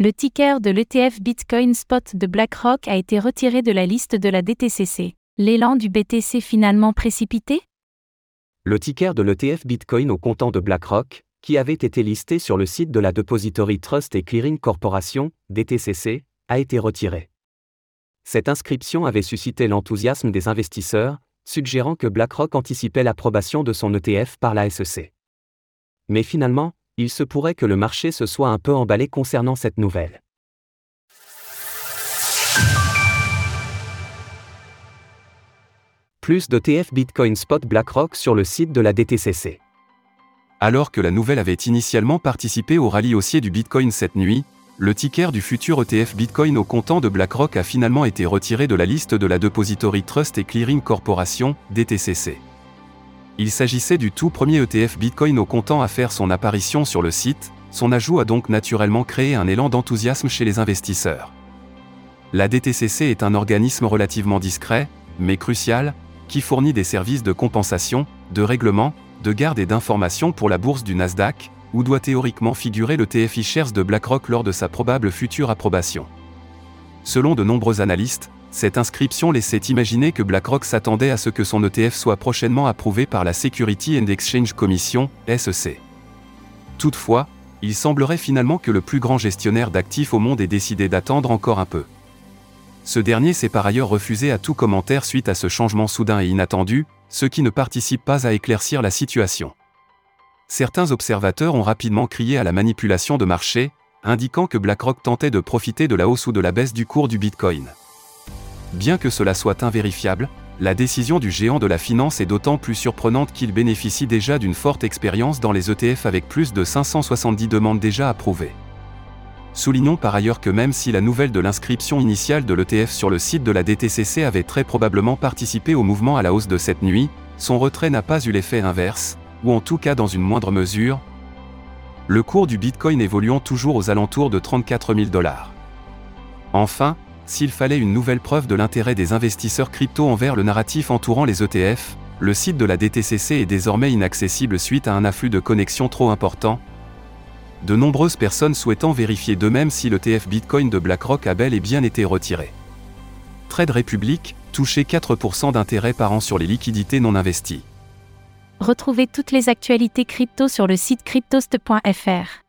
Le ticker de l'ETF Bitcoin Spot de BlackRock a été retiré de la liste de la DTCC. L'élan du BTC finalement précipité? Le ticker de l'ETF Bitcoin au comptant de BlackRock, qui avait été listé sur le site de la Depository Trust et Clearing Corporation, DTCC, a été retiré. Cette inscription avait suscité l'enthousiasme des investisseurs, suggérant que BlackRock anticipait l'approbation de son ETF par la SEC. Mais finalement, il se pourrait que le marché se soit un peu emballé concernant cette nouvelle. Plus d'ETF Bitcoin Spot BlackRock sur le site de la DTCC. Alors que la nouvelle avait initialement participé au rallye haussier du Bitcoin cette nuit, le ticker du futur ETF Bitcoin au comptant de BlackRock a finalement été retiré de la liste de la Depository Trust et Clearing Corporation, DTCC. Il s'agissait du tout premier ETF Bitcoin au comptant à faire son apparition sur le site, son ajout a donc naturellement créé un élan d'enthousiasme chez les investisseurs. La DTCC est un organisme relativement discret, mais crucial, qui fournit des services de compensation, de règlement, de garde et d'information pour la bourse du Nasdaq, où doit théoriquement figurer le TFI Shares de BlackRock lors de sa probable future approbation. Selon de nombreux analystes, cette inscription laissait imaginer que BlackRock s'attendait à ce que son ETF soit prochainement approuvé par la Security and Exchange Commission, SEC. Toutefois, il semblerait finalement que le plus grand gestionnaire d'actifs au monde ait décidé d'attendre encore un peu. Ce dernier s'est par ailleurs refusé à tout commentaire suite à ce changement soudain et inattendu, ce qui ne participe pas à éclaircir la situation. Certains observateurs ont rapidement crié à la manipulation de marché, indiquant que BlackRock tentait de profiter de la hausse ou de la baisse du cours du Bitcoin. Bien que cela soit invérifiable, la décision du géant de la finance est d'autant plus surprenante qu'il bénéficie déjà d'une forte expérience dans les ETF avec plus de 570 demandes déjà approuvées. Soulignons par ailleurs que même si la nouvelle de l'inscription initiale de l'ETF sur le site de la DTCC avait très probablement participé au mouvement à la hausse de cette nuit, son retrait n'a pas eu l'effet inverse, ou en tout cas dans une moindre mesure. Le cours du Bitcoin évoluant toujours aux alentours de 34 000 dollars. Enfin, s'il fallait une nouvelle preuve de l'intérêt des investisseurs crypto envers le narratif entourant les ETF, le site de la DTCC est désormais inaccessible suite à un afflux de connexions trop important. De nombreuses personnes souhaitant vérifier d'eux-mêmes si l'ETF Bitcoin de BlackRock a bel et bien été retiré. Trade Republic, touché 4% d'intérêt par an sur les liquidités non investies. Retrouvez toutes les actualités crypto sur le site cryptost.fr.